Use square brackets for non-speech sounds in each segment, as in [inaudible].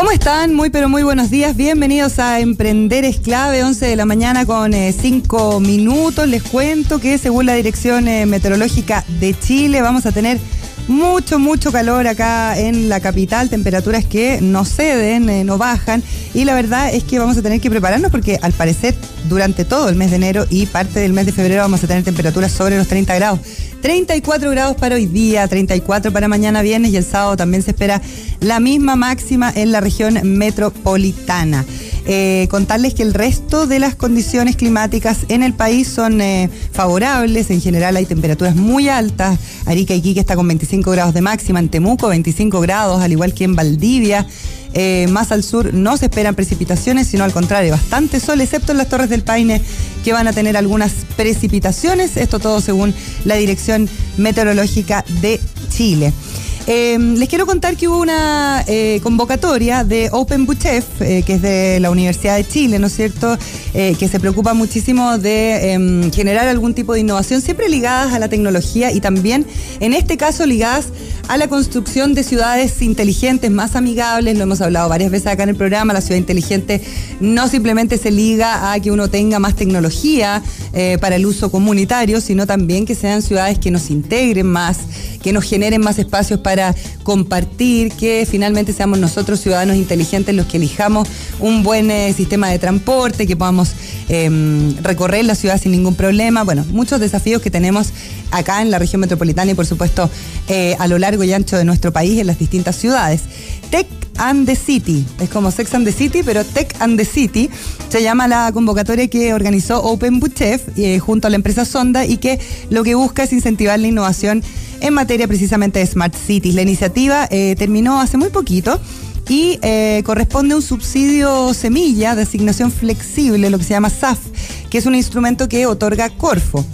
¿Cómo están? Muy pero muy buenos días. Bienvenidos a Emprender es clave, 11 de la mañana con 5 eh, minutos. Les cuento que según la Dirección eh, Meteorológica de Chile vamos a tener mucho, mucho calor acá en la capital, temperaturas que no ceden, eh, no bajan. Y la verdad es que vamos a tener que prepararnos porque al parecer durante todo el mes de enero y parte del mes de febrero vamos a tener temperaturas sobre los 30 grados. 34 grados para hoy día, 34 para mañana viernes y el sábado también se espera la misma máxima en la región metropolitana. Eh, contarles que el resto de las condiciones climáticas en el país son eh, favorables. En general hay temperaturas muy altas. Arica y Quique está con 25 grados de máxima. En Temuco 25 grados, al igual que en Valdivia. Eh, más al sur no se esperan precipitaciones, sino al contrario, bastante sol, excepto en las Torres del Paine, que van a tener algunas precipitaciones. Esto todo según la Dirección Meteorológica de Chile. Em, les quiero contar que hubo una eh, convocatoria de Open Buchef, eh, que es de la Universidad de Chile, ¿no es cierto? Eh, que se preocupa muchísimo de em, generar algún tipo de innovación, siempre ligadas a la tecnología y también, en este caso, ligadas a la construcción de ciudades inteligentes, más amigables. Lo hemos hablado varias veces acá en el programa. La ciudad inteligente no simplemente se liga a que uno tenga más tecnología para el uso comunitario, sino también que sean ciudades que nos integren más, que nos generen más espacios para compartir, que finalmente seamos nosotros ciudadanos inteligentes los que elijamos un buen eh, sistema de transporte, que podamos em, recorrer la ciudad sin ningún problema. Bueno, muchos desafíos que tenemos acá en la región metropolitana y por supuesto eh, a lo largo y ancho de nuestro país en las distintas ciudades. And the City, es como Sex and the City, pero Tech and the City se llama la convocatoria que organizó Open Chef eh, junto a la empresa Sonda y que lo que busca es incentivar la innovación en materia precisamente de Smart Cities. La iniciativa eh, terminó hace muy poquito y eh, corresponde un subsidio semilla de asignación flexible, lo que se llama SAF, que es un instrumento que otorga Corfo.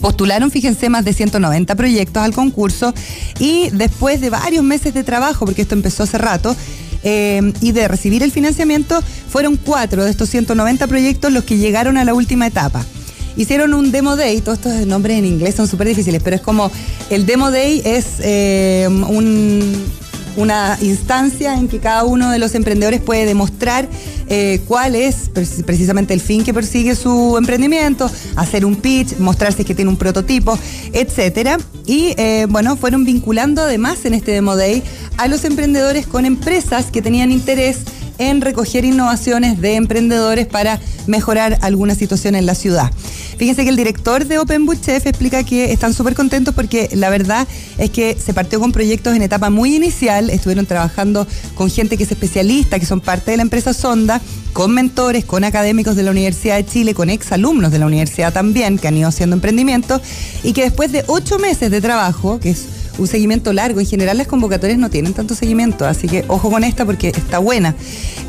Postularon, fíjense, más de 190 proyectos al concurso y después de varios meses de trabajo, porque esto empezó hace rato, eh, y de recibir el financiamiento, fueron cuatro de estos 190 proyectos los que llegaron a la última etapa. Hicieron un demo day, todos estos nombres en inglés son súper difíciles, pero es como el demo day es eh, una instancia en que cada uno de los emprendedores puede demostrar eh, cuál es precisamente el fin que persigue su emprendimiento, hacer un pitch, mostrarse que tiene un prototipo, etcétera. Y eh, bueno, fueron vinculando además en este Demo Day a los emprendedores con empresas que tenían interés en recoger innovaciones de emprendedores para mejorar alguna situación en la ciudad. Fíjense que el director de Open explica que están súper contentos porque la verdad es que se partió con proyectos en etapa muy inicial, estuvieron trabajando con gente que es especialista, que son parte de la empresa Sonda, con mentores, con académicos de la Universidad de Chile, con exalumnos de la universidad también, que han ido haciendo emprendimiento, y que después de ocho meses de trabajo, que es un seguimiento largo. En general las convocatorias no tienen tanto seguimiento, así que ojo con esta porque está buena.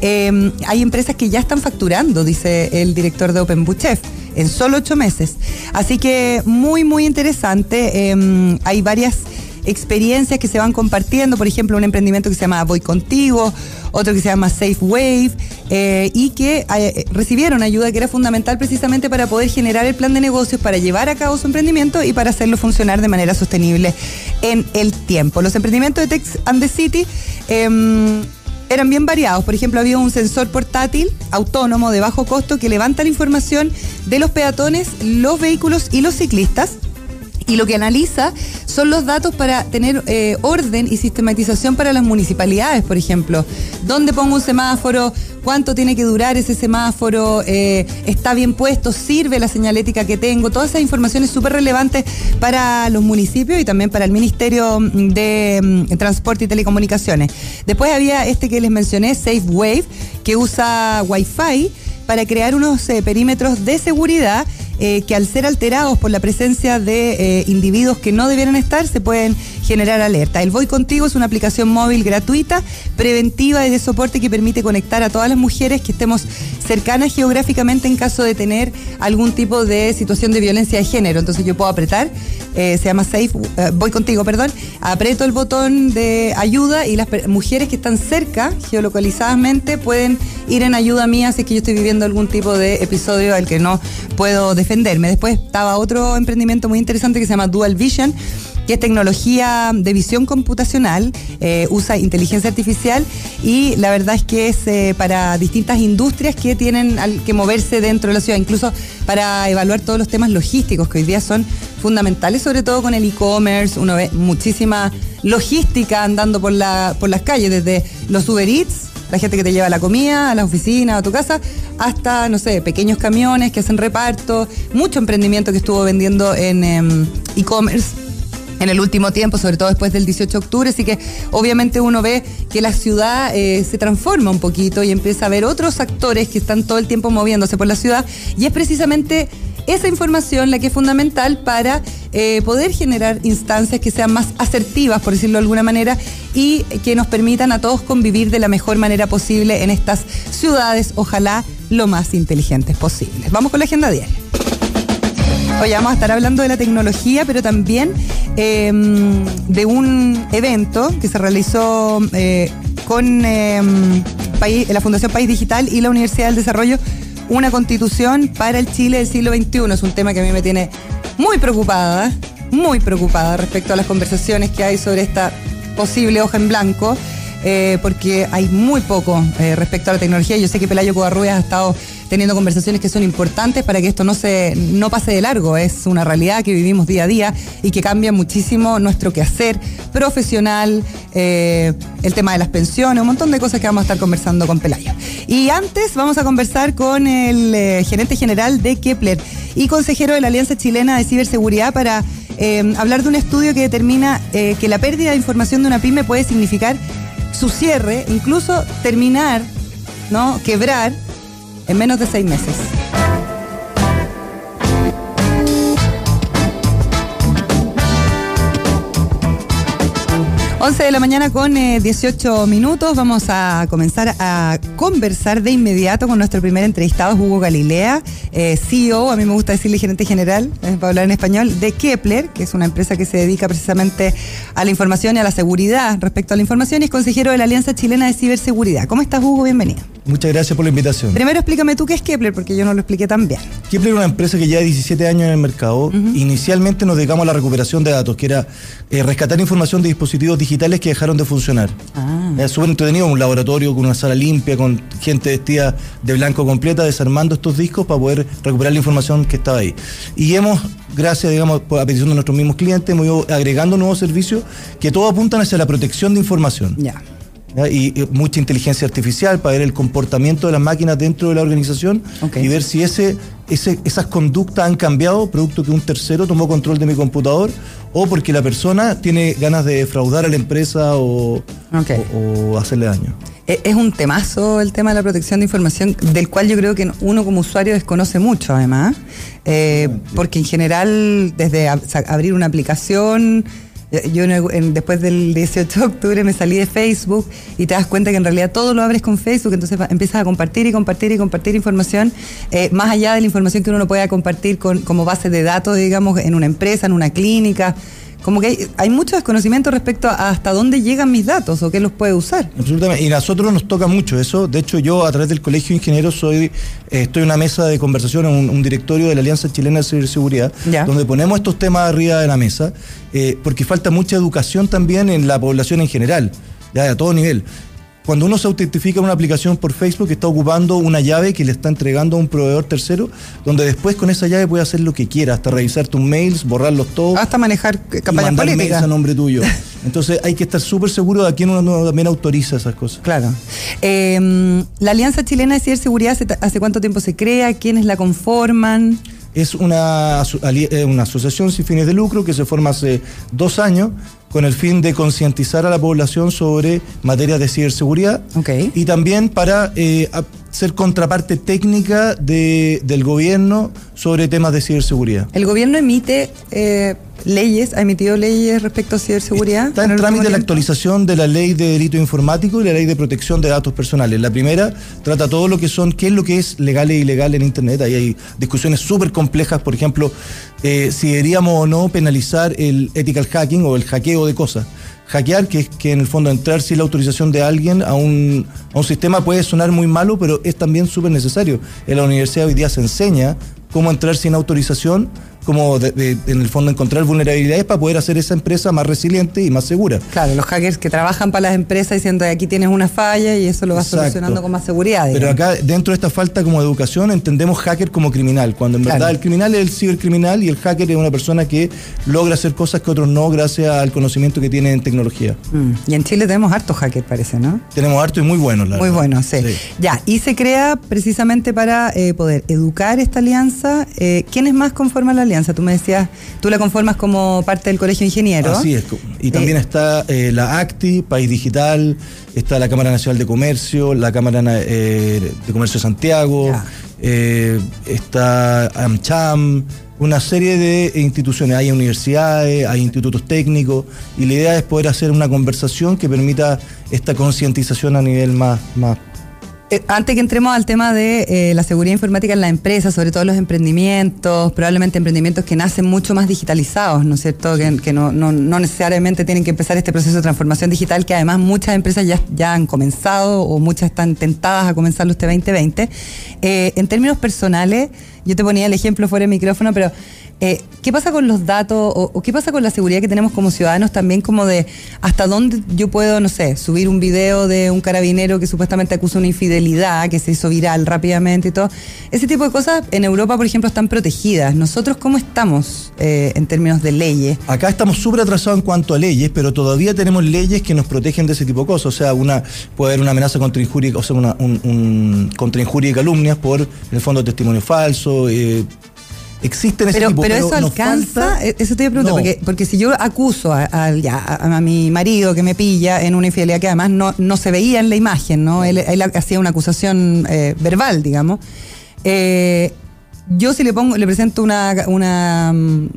Em, hay empresas que ya están facturando, dice el director de Open Chef en solo ocho meses. Así que muy, muy interesante. Em, hay varias experiencias que se van compartiendo, por ejemplo, un emprendimiento que se llama Voy Contigo, otro que se llama Safe Wave, eh, y que eh, recibieron ayuda que era fundamental precisamente para poder generar el plan de negocios, para llevar a cabo su emprendimiento y para hacerlo funcionar de manera sostenible en el tiempo. Los emprendimientos de Tex and the City em, eran bien variados. Por ejemplo, había un sensor portátil autónomo de bajo costo que levanta la información de los peatones, los vehículos y los ciclistas y lo que analiza son los datos para tener eh, orden y sistematización para las municipalidades, por ejemplo. ¿Dónde pongo un semáforo? ¿Cuánto tiene que durar ese semáforo? Eh, ¿Está bien puesto? ¿Sirve la señalética que tengo? Toda esa información es súper relevante para los municipios y también para el Ministerio de mm, Transporte y Telecomunicaciones. Después había este que les mencioné, SafeWave, que usa Wi-Fi para crear unos eh, perímetros de seguridad eh, que al ser alterados por la presencia de eh, individuos que no debieran estar, se pueden generar alerta. El Voy Contigo es una aplicación móvil gratuita, preventiva y de soporte que permite conectar a todas las mujeres que estemos cercanas geográficamente en caso de tener algún tipo de situación de violencia de género. Entonces yo puedo apretar, eh, se llama Safe, Voy Contigo, perdón, aprieto el botón de ayuda y las mujeres que están cerca, geolocalizadamente, pueden ir en ayuda mía si es que yo estoy viviendo algún tipo de episodio al que no puedo defenderme. Después estaba otro emprendimiento muy interesante que se llama Dual Vision que es tecnología de visión computacional, eh, usa inteligencia artificial y la verdad es que es eh, para distintas industrias que tienen que moverse dentro de la ciudad, incluso para evaluar todos los temas logísticos que hoy día son fundamentales, sobre todo con el e-commerce, uno ve muchísima logística andando por, la, por las calles, desde los Uber Eats, la gente que te lleva la comida a la oficina, a tu casa, hasta, no sé, pequeños camiones que hacen reparto, mucho emprendimiento que estuvo vendiendo en em, e-commerce en el último tiempo, sobre todo después del 18 de octubre, así que obviamente uno ve que la ciudad eh, se transforma un poquito y empieza a ver otros actores que están todo el tiempo moviéndose por la ciudad. Y es precisamente esa información la que es fundamental para eh, poder generar instancias que sean más asertivas, por decirlo de alguna manera, y que nos permitan a todos convivir de la mejor manera posible en estas ciudades, ojalá lo más inteligentes posibles. Vamos con la agenda diaria. Hoy vamos a estar hablando de la tecnología, pero también em, de un evento que se realizó eh, con em, la Fundación País Digital y la Universidad del Desarrollo, una constitución para el Chile del siglo XXI. Es un tema que a mí me tiene muy preocupada, muy preocupada respecto a las conversaciones que hay sobre esta posible hoja en blanco. Eh, porque hay muy poco eh, respecto a la tecnología. Yo sé que Pelayo Covarrubias ha estado teniendo conversaciones que son importantes para que esto no se no pase de largo. Es una realidad que vivimos día a día y que cambia muchísimo nuestro quehacer profesional, eh, el tema de las pensiones, un montón de cosas que vamos a estar conversando con Pelayo. Y antes vamos a conversar con el gerente general de Kepler y consejero de la Alianza Chilena de Ciberseguridad para hablar de un estudio que determina que la pérdida de información de una pyme puede significar su cierre, incluso terminar, ¿no? Quebrar en menos de seis meses. 11 de la mañana con 18 eh, minutos. Vamos a comenzar a conversar de inmediato con nuestro primer entrevistado, Hugo Galilea, eh, CEO, a mí me gusta decirle gerente general, eh, para hablar en español, de Kepler, que es una empresa que se dedica precisamente a la información y a la seguridad respecto a la información y es consejero de la Alianza Chilena de Ciberseguridad. ¿Cómo estás, Hugo? Bienvenido. Muchas gracias por la invitación. Primero explícame tú qué es Kepler, porque yo no lo expliqué tan bien. Kepler es una empresa que lleva 17 años en el mercado. Inicialmente nos dedicamos a la recuperación de datos, que era eh, rescatar información de dispositivos digitales que dejaron de funcionar. Ah. Es súper entretenido, un laboratorio con una sala limpia, con gente vestida de blanco completa, desarmando estos discos para poder recuperar la información que estaba ahí. Y hemos, gracias, digamos, a petición de nuestros mismos clientes, hemos ido agregando nuevos servicios que todos apuntan hacia la protección de información. Ya y, mucha inteligencia artificial para ver el comportamiento de las máquinas dentro de la organización y ver si ese, ese, esas conductas han cambiado producto que un tercero tomó control de mi computador o porque la persona tiene ganas de defraudar a la empresa o, o, hacerle daño. E, es un temazo el tema de la protección de información, del cual yo creo que uno como usuario desconoce mucho, además, eh, porque en general, desde abrir una aplicación, yo después del 18 de octubre me salí de Facebook y te das cuenta que en realidad todo lo abres con Facebook, entonces empiezas a compartir y compartir y compartir información, eh, más allá de la información que uno pueda compartir con, como base de datos, digamos, en una empresa, en una clínica como que hay, mucho desconocimiento respecto a hasta dónde llegan mis datos o qué los puede usar. Absolutamente. Y a nosotros nos toca mucho eso. De hecho, yo a través del Colegio de Ingenieros soy, eh, estoy en una mesa de conversación, un, un directorio de la Alianza Chilena de Ciberseguridad, donde ponemos estos temas arriba de la mesa, eh, porque falta mucha educación también en la población en general, ya a todo nivel cuando uno se autentifica en una aplicación por Facebook, está ocupando una llave que le está entregando a un proveedor tercero, donde después con esa llave puede hacer lo que quiera, hasta revisar tus mails, borrarlos todos. Hasta manejar campañas y mandar mails a nombre tuyo. [laughs] Entonces hay que estar súper seguro de a quién uno también autoriza esas cosas. Claro. Em, la Alianza Chilena de Ciberseguridad, ¿hace cuánto tiempo se crea? ¿Quiénes la conforman? Es una, eh, una asociación sin fines de lucro que se forma hace dos años con el fin de concientizar a la población sobre materias de ciberseguridad y también para eh, ser contraparte técnica de, del gobierno sobre temas de ciberseguridad. ¿El gobierno emite eh, leyes, ha emitido leyes respecto a ciberseguridad? Está en trámite la actualización de la ley de delito informático y la ley de protección de datos personales. La primera trata todo lo que son, qué es lo que es legal e ilegal en Internet. Ahí hay discusiones súper complejas, por ejemplo, eh, si deberíamos o no penalizar el ethical hacking o el hackeo de cosas hackear, que es que en el fondo entrar sin la autorización de alguien a un, a un sistema puede sonar muy malo, pero es también súper necesario. En la universidad hoy día se enseña cómo entrar sin autorización como en el fondo encontrar vulnerabilidades para poder hacer esa empresa más resiliente y más segura. Claro, los hackers que trabajan para las empresas diciendo aquí tienes una falla y eso lo vas solucionando con más seguridad. Pero acá dentro de esta falta como de educación entendemos hacker como criminal, cuando en verdad el criminal es el cibercriminal y el hacker es una persona que logra hacer cosas que otros no gracias al conocimiento que tiene en tecnología. Mm. Y en Chile tenemos harto hacker parece, ¿no? Tenemos harto y muy buenos, la Muy buenos, sí. Ya, y se crea precisamente para eh, poder educar esta alianza. Eh, ¿Quiénes más conforman la alianza? Tú me decías, tú la conformas como parte del Colegio de Ingenieros. Así es. Y también eh, está eh, la ACTI, País Digital, está la Cámara Nacional de Comercio, la Cámara eh, de Comercio de Santiago, está AmCham, una serie de instituciones. Hay universidades, hay institutos técnicos, y la idea es poder hacer una conversación que permita esta concientización a nivel más, más eh, antes que entremos al tema de eh, la seguridad informática en la empresa, sobre todo los emprendimientos, probablemente emprendimientos que nacen mucho más digitalizados, ¿no es cierto? Que, no, necesariamente tienen que empezar este proceso de transformación digital, que además muchas empresas ya, ya han comenzado o muchas están tentadas a comenzarlo este 2020. Eh, en términos personales, yo te ponía el ejemplo fuera de micrófono, pero eh, ¿Qué pasa con los datos o, qué pasa con la seguridad que tenemos como ciudadanos también como de hasta dónde yo puedo, no sé, subir un video de un carabinero que supuestamente acusa una infidelidad, que se hizo viral rápidamente y todo? Ese tipo de cosas en Europa, por ejemplo, están protegidas. ¿Nosotros cómo estamos eh, en términos de leyes? Acá estamos súper atrasados en cuanto a leyes, pero todavía tenemos leyes que nos protegen de ese tipo de cosas. O sea, una puede haber una amenaza contra injuria, o sea, una, un, contra injuria y calumnias por, en el fondo, testimonio falso, eh, existen ese pero, tipo pero eso alcanza e-, eso te voy a preguntar porque, porque si yo acuso a, a, mi marido que me pilla en una infidelidad que además no, no se veía en la imagen no él, hacía una acusación eh, verbal digamos eh, yo si le pongo, le presento una, una, mm,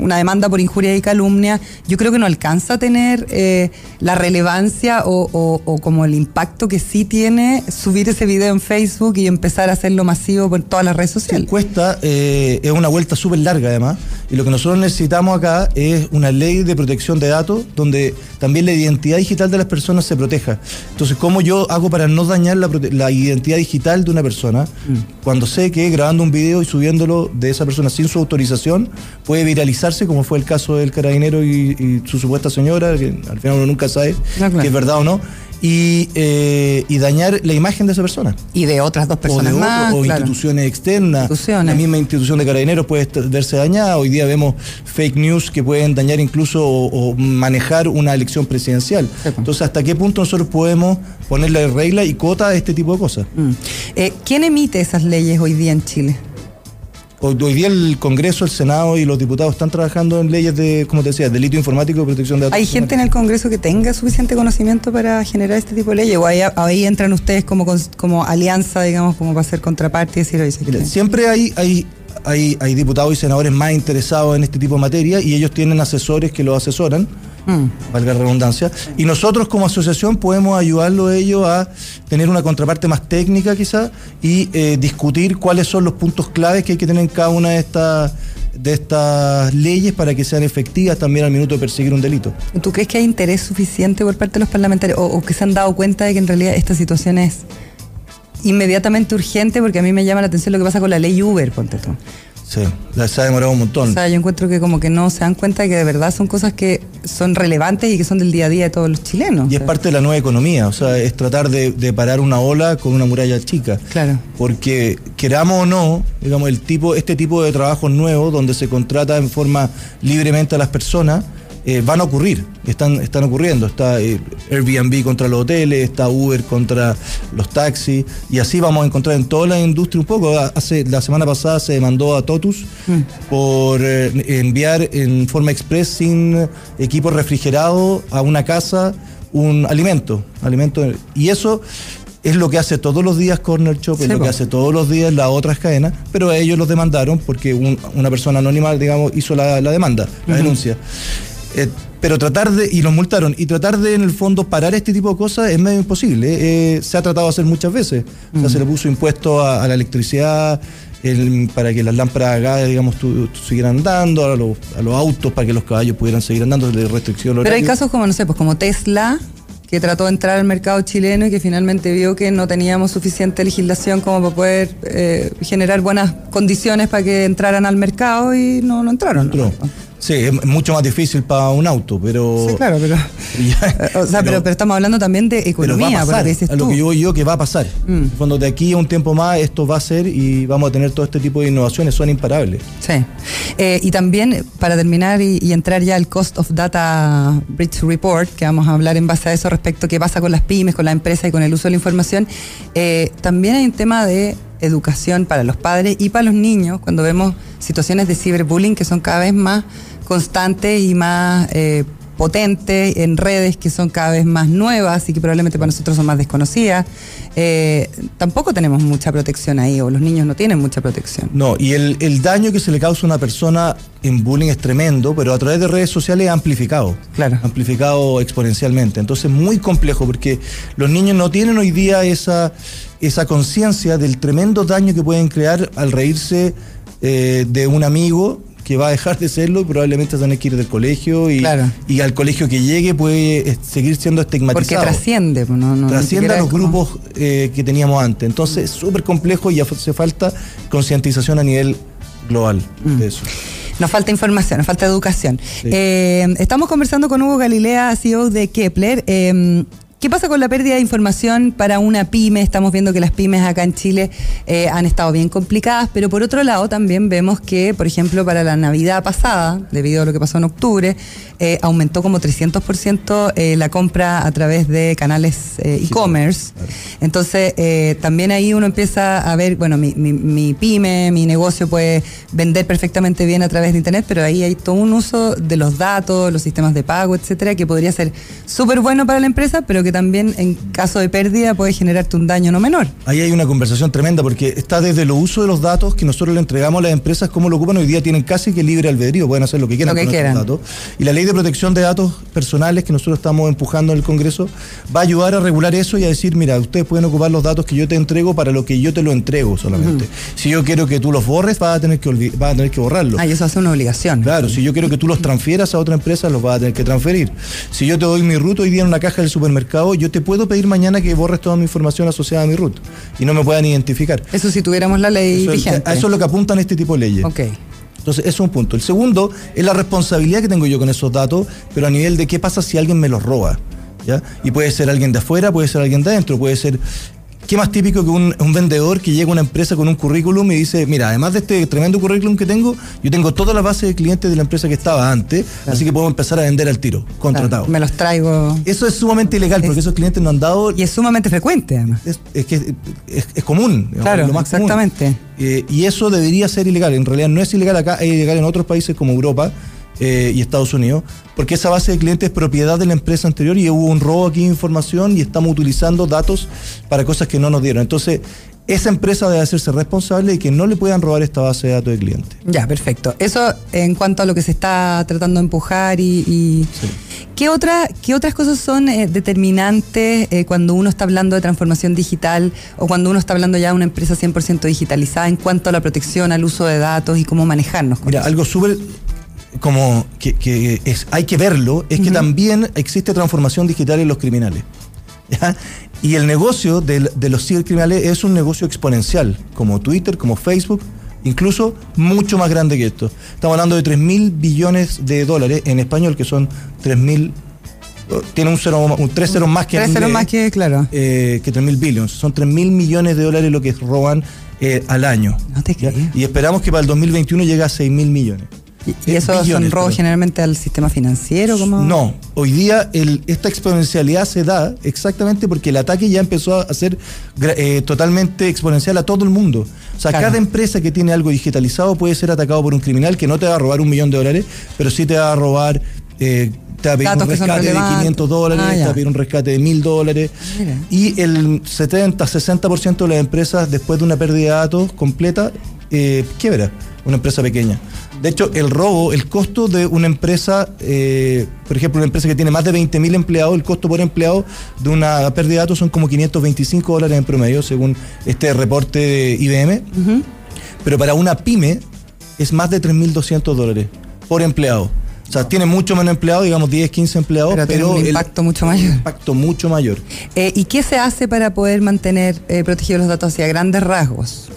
una, demanda por injuria y calumnia, yo creo que no alcanza a tener eh, la relevancia o, o, como el impacto que sí tiene subir ese video en Facebook y empezar a hacerlo masivo por todas las redes sociales. Cuesta, eh, es una vuelta súper larga además, y lo que nosotros necesitamos acá es una ley de protección de datos donde también la identidad digital de las personas se proteja. Entonces, ¿cómo yo hago para no dañar la, la identidad digital de una persona mm. cuando sé que grabando un video y subiéndolo de esa persona sin su autorización puede viralizarse, como fue el caso del carabinero y, su supuesta señora, que al final uno nunca sabe si es verdad o no y, eh, y, dañar la imagen de esa persona. Y de otras dos personas o más. o instituciones externas. La misma institución de carabineros puede verse dañada. Hoy día vemos fake news que pueden dañar incluso o, manejar una elección presidencial. Entonces, ¿hasta qué punto nosotros podemos ponerle regla y cuota a este tipo de cosas? Mm. Eh, ¿Quién emite esas leyes hoy día en Chile? Hoy, día el Congreso, el Senado y los diputados están trabajando en leyes de, como te decía, delito informático y protección de datos. ¿Hay gente en el Congreso que tenga suficiente conocimiento para generar este tipo de leyes? ¿O ahí, entran ustedes como, como alianza, digamos, como para ser contraparte y decir, Siempre hay, hay, hay, hay diputados y senadores más interesados en este tipo de materia y ellos tienen asesores que los asesoran Mm. valga la redundancia. Y nosotros como asociación podemos ayudarlo a ellos a tener una contraparte más técnica quizá y eh, discutir cuáles son los puntos claves que hay que tener en cada una de estas de estas leyes para que sean efectivas también al minuto de perseguir un delito. ¿Tú crees que hay interés suficiente por parte de los parlamentarios o, o que se han dado cuenta de que en realidad esta situación es inmediatamente urgente? Porque a mí me llama la atención lo que pasa con la ley Uber, ponte tú. Sí, se ha demorado un montón. O sea, yo encuentro que como que no se dan cuenta de que de verdad son cosas que son relevantes y que son del día a día de todos los chilenos. Y es parte de la nueva economía, o sea, es tratar de, parar una ola con una muralla chica. Claro. Porque queramos o no, digamos, el tipo, este tipo de trabajos nuevos donde se contrata en forma libremente a las personas, eh, van a ocurrir, están, están ocurriendo. Está eh, Airbnb contra los hoteles, está Uber contra los taxis, y así vamos a encontrar en toda la industria un poco. Hace, la semana pasada se demandó a Totus mm. por eh, enviar en forma express sin equipo refrigerado a una casa un alimento, alimento y eso es lo que hace todos los días Corner Shop, es lo que hace todos los días las otras cadenas, pero ellos los demandaron porque un- una persona anónima, digamos, hizo la, la demanda, la denuncia. Eh, pero tratar de, y los multaron, y tratar de en el fondo parar este tipo de cosas es medio imposible. Eh, se ha tratado de hacer muchas veces. O sea, se le puso impuesto a, a la electricidad el- para que las lámparas a gas, digamos, tu- tu- siguieran andando, a los, a los autos para que los caballos pudieran seguir andando, de restricción Pero hay casos como, no sé, pues como Tesla, que trató de entrar al mercado chileno y que finalmente vio que no teníamos suficiente legislación como para poder eh, generar buenas condiciones para que entraran al mercado y no, no entraron. Entró. Sí, es mucho más difícil para un auto, pero... Sí, claro, pero. [laughs] Ya, O sea, pero, pero estamos hablando también de economía, por lo pasar, que dices a lo tú. que yo yo que va a pasar. Mm. El fondo de aquí a un tiempo más esto va a ser y vamos a tener todo este tipo de innovaciones, son imparables. Sí. Eh, y también, para terminar y, y entrar ya al Cost of Data Breach Report, que vamos a hablar en base a eso respecto a qué pasa con las pymes, con la empresa y con el uso de la información, eh, también hay un tema de educación para los padres y para los niños cuando vemos situaciones de ciberbullying que son cada vez más constantes y más eh, potentes en redes que son cada vez más nuevas y que probablemente para nosotros son más desconocidas. Eh, tampoco tenemos mucha protección ahí o los niños no tienen mucha protección. No, y el, el daño que se le causa a una persona en bullying es tremendo, pero a través de redes sociales es amplificado. Claro. Amplificado exponencialmente. Entonces es muy complejo porque los niños no tienen hoy día esa, esa conciencia del tremendo daño que pueden crear al reírse eh, de un amigo que va a dejar de serlo y probablemente se van a ir del colegio y, Claro. y al colegio que llegue puede eh, seguir siendo Porque estigmatizado. trasciende, pues, no, no, trasciende a los como- grupos eh, que teníamos antes. Entonces es súper complejo y hace falta concientización a nivel global Mm. de eso. Nos falta información, nos falta educación. Sí. Eh, estamos conversando con Hugo Galilea, CEO de Kepler. Eh, ¿Qué pasa con la pérdida de información para una pyme? Estamos viendo que las pymes acá en Chile eh, han estado bien complicadas, pero por otro lado también vemos que, por ejemplo, para la Navidad pasada, debido a lo que pasó en octubre, eh, aumentó como 300% eh, la compra a través de canales e-commerce. Entonces, también ahí uno empieza a ver, bueno, mi, mi- mi pyme, mi negocio puede vender perfectamente bien a través de Internet, pero ahí hay todo un uso de los datos, los sistemas de pago, etcétera, que podría ser súper bueno para la empresa, pero que también en caso de pérdida puede generarte un daño no menor. Ahí hay una conversación tremenda porque está desde lo uso de los datos que nosotros le entregamos a las empresas, cómo lo ocupan hoy día, tienen casi que libre albedrío, pueden hacer lo que quieran Lo que con quieran. estos datos. Y la ley de protección de datos personales que nosotros estamos empujando en el Congreso va a ayudar a regular eso y a decir, mira, ustedes pueden ocupar los datos que yo te entrego para lo que yo te lo entrego solamente. Si yo quiero que tú los borres, vas a tener que, vas a tener que borrarlos. Ah, y eso hace una obligación. Claro, si yo quiero que tú los transfieras a otra empresa, los vas a tener que transferir. Si yo te doy mi ruta hoy día en una caja del supermercado, yo te puedo pedir mañana que borres toda mi información asociada a mi ruta y no me puedan identificar. Eso si tuviéramos la ley Eso vigente. a eso es lo que apuntan este tipo de leyes. Ok. Entonces, eso es un punto. El segundo es la responsabilidad que tengo yo con esos datos, pero a nivel de qué pasa si alguien me los roba. ¿ya? Y puede ser alguien de afuera, puede ser alguien de adentro, puede ser... ¿Qué más típico que un, un vendedor que llega a una empresa con un currículum y dice, mira, además de este tremendo currículum que tengo, yo tengo toda la base de clientes de la empresa que estaba antes, así que puedo empezar a vender al tiro, contratado. Claro, me los traigo. Eso es sumamente ilegal porque Es- esos clientes no han dado... Y es sumamente frecuente, además. Es, es que es, es común. Claro, lo más común. exactamente. Eh, y eso debería ser ilegal. En realidad no es ilegal acá, es ilegal en otros países como Europa eh, y Estados Unidos, porque esa base de clientes es propiedad de la empresa anterior y hubo un robo aquí de información y estamos utilizando datos para cosas que no nos dieron. Entonces, esa empresa debe hacerse responsable de que no le puedan robar esta base de datos de clientes. Ya, perfecto. Eso en cuanto a lo que se está tratando de empujar y... y- ¿Qué, otra, ¿Qué otras cosas son eh, determinantes eh, cuando uno está hablando de transformación digital o cuando uno está hablando ya de una empresa 100% digitalizada en cuanto a la protección, al uso de datos y cómo manejarnos con Mira, eso? algo súper como que, que es, hay que verlo, es que también existe transformación digital en los criminales. ¿ya? Y el negocio de, los cibercriminales es un negocio exponencial, como Twitter, como Facebook, incluso mucho más grande que esto. Estamos hablando de 3 mil billones de dólares en español, que son 3 mil... Tiene un, cero, un tres ceros más que en Tres ceros inglés más que, claro. eh, que 3 mil billones. Son 3 mil millones de dólares lo que roban eh, al año. No te ¿ya? creo. Y esperamos que para el 2021 llegue a 6 mil millones. ¿Y, y eso son robos generalmente al sistema financiero? como No, hoy día el- esta exponencialidad se da exactamente porque el ataque ya empezó a ser eh, totalmente exponencial a todo el mundo. O sea, Claro. cada empresa que tiene algo digitalizado puede ser atacado por un criminal que no te va a robar un millón de dólares, pero sí te va a robar eh, te va a pedir Datos un rescate de relevantes. 500 dólares, Ah, te va a pedir un rescate de 1000 dólares. Mira. Y el 70-60% de las empresas, después de una pérdida de datos completa, eh, quiebra una empresa pequeña. De hecho, el robo, el costo de una empresa, eh, por ejemplo, una empresa que tiene más de 20.000 empleados, el costo por empleado de una pérdida de datos son como 525 dólares en promedio, según este reporte de IBM. Pero para una pyme es más de 3.200 dólares por empleado. O sea, tiene mucho menos empleados, digamos 10, 15 empleados, Pero pero, tiene un el impacto mucho mayor. impacto mucho mayor. Eh, ¿Y qué se hace para poder mantener eh, protegidos los datos hacia grandes rasgos?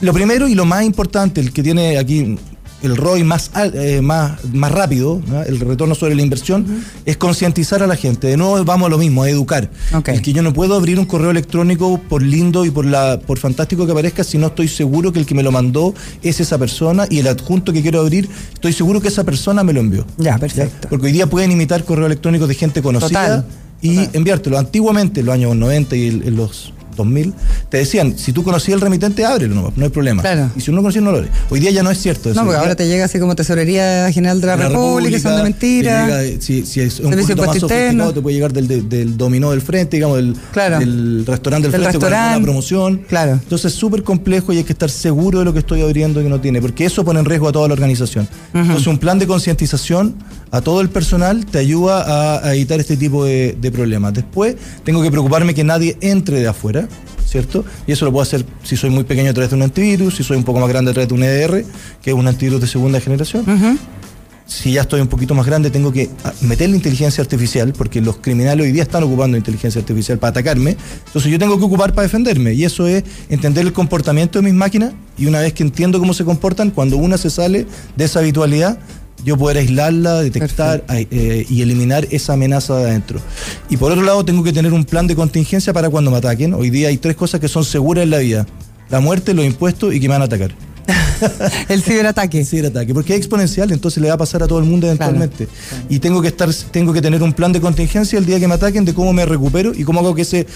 Lo primero y lo más importante, el que tiene aquí el ROI más, eh, más, más rápido, ¿no? el retorno sobre la inversión, es concientizar a la gente. De nuevo vamos a lo mismo, a educar. Ok. El que yo no puedo abrir un correo electrónico por lindo y por, la, por fantástico que parezca si no estoy seguro que el que me lo mandó es esa persona y el adjunto que quiero abrir, estoy seguro que esa persona me lo envió. Ya, perfecto. Porque hoy día pueden imitar correos electrónicos de gente conocida Total, y enviártelo. Antiguamente, en los años 90 y en los 2000, te decían, si tú conocías el remitente, ábrelo, no, no hay problema. Claro. Y si uno no conocía, no lo abre. Hoy día ya no es cierto eso. No, porque ahora te llega así como Tesorería General de la, República, que son de mentira. llega, eh, si, si es un poquito más sofisticado, te puede llegar del, del, del dominó del frente, digamos, del, Claro. del restaurante del, frente con restaurante. alguna promoción. Claro. Entonces es súper complejo y hay que estar seguro de lo que estoy abriendo y que no tiene, porque eso pone en riesgo a toda la organización. Entonces un plan de concientización a todo el personal te ayuda a, a evitar este tipo de, de problemas. Después tengo que preocuparme que nadie entre de afuera. ¿Cierto? Y eso lo puedo hacer si soy muy pequeño a través de un antivirus, si soy un poco más grande a través de un EDR, que es un antivirus de segunda generación si ya estoy un poquito más grande, tengo que ah, meter la inteligencia artificial, porque los criminales hoy día están ocupando inteligencia artificial para atacarme. Entonces yo tengo que ocupar para defenderme. Y eso es entender el comportamiento de mis máquinas. Y una vez que entiendo cómo se comportan, cuando una se sale de esa habitualidad, yo poder aislarla, detectar eh, y eliminar esa amenaza de adentro. Y por otro lado, tengo que tener un plan de contingencia para cuando me ataquen. Hoy día hay tres cosas que son seguras en la vida. La muerte, los impuestos y que me van a atacar. [laughs] El ciberataque. [laughs] ciberataque, porque es exponencial, entonces le va a pasar a todo el mundo eventualmente. Y tengo que estar, tengo que tener un plan de contingencia el día que me ataquen de cómo me recupero y cómo hago que ese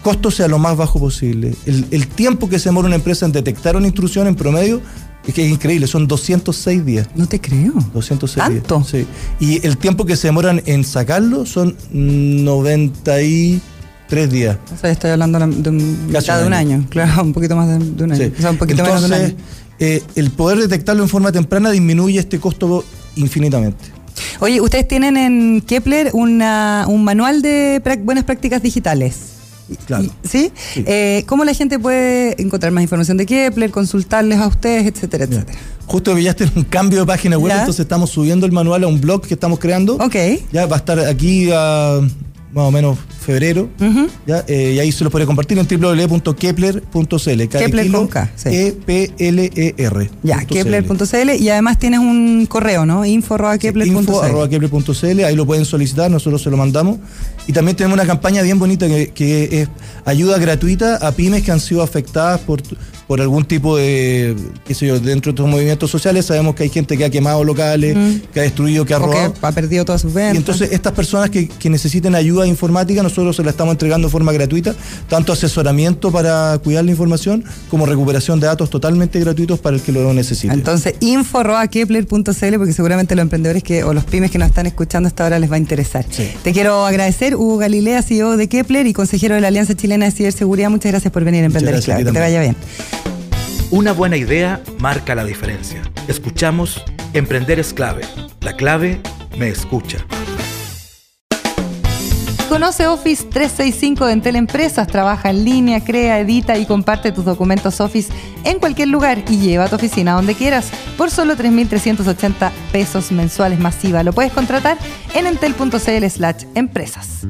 costo sea lo más bajo posible. El, el tiempo que se demora una empresa en detectar una intrusión en promedio es que es increíble, son 206 días. No te creo. 206 ¿Tanto? días. Sí. Y el tiempo que se demoran en sacarlo son 93 días. O sea, estoy hablando de un, Casi de un año. año. Claro, un poquito más de, de un año. Sí. O sea, un poquito menos de un Entonces, año. eh, el poder detectarlo en forma temprana disminuye este costo infinitamente. Oye, ustedes tienen en Kepler una, un manual de buenas prácticas digitales. Claro. ¿Sí? Sí. Eh, ¿Cómo la gente puede encontrar más información de Kepler, consultarles a ustedes, etcétera, etcétera? Justo pillaste un cambio de página web, Ya. entonces estamos subiendo el manual a un blog que estamos creando. Ok. Ya va a estar aquí a más o menos febrero. Ujú. ya, eh, y ahí se los podré compartir en www.kepler.cl. Kepler con K, sí. E-P-L-E-R. Ya, punto kepler.cl y además tienes un correo, ¿no? info arroba kepler.cl. Info arroba kepler.cl, ahí lo pueden solicitar, nosotros se lo mandamos. Y también tenemos una campaña bien bonita que, que es ayuda gratuita a pymes que han sido afectadas por, por algún tipo de, qué sé yo, dentro de estos movimientos sociales. Sabemos que hay gente que ha quemado locales, que ha destruido, que ha robado. que ha perdido todas sus ventas. Y entonces estas personas que, que necesiten ayuda informática, nosotros se la estamos entregando de forma gratuita, tanto asesoramiento para cuidar la información como recuperación de datos totalmente gratuitos para el que lo necesite. Entonces, info arroba kepler.cl porque seguramente los emprendedores que, o los pymes que nos están escuchando hasta ahora les va a interesar. Sí. Te quiero agradecer, Hugo Galilea, CEO de Kepler y consejero de la Alianza Chilena de Ciberseguridad. Muchas gracias por venir a Emprender gracias ti Que te vaya bien. Una buena idea marca la diferencia. Escuchamos Emprender es clave. La clave me escucha. Conoce Office 365 de Entel Empresas, trabaja en línea, crea, edita y comparte tus documentos Office en cualquier lugar y lleva a tu oficina donde quieras por solo 3.380 pesos mensuales masiva. Lo puedes contratar en entel.cl slash empresas.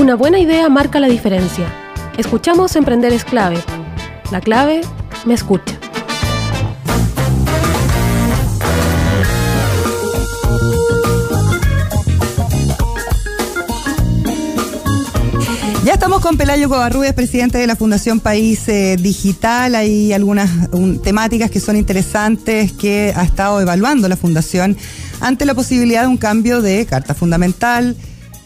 Una buena idea marca la diferencia. Escuchamos Emprender es clave. La clave me escucha. Estamos con Pelayo Covarrubias, presidente de la Fundación País eh, Digital. Hay algunas un, temáticas que son interesantes que ha estado evaluando la Fundación ante la posibilidad de un cambio de carta fundamental,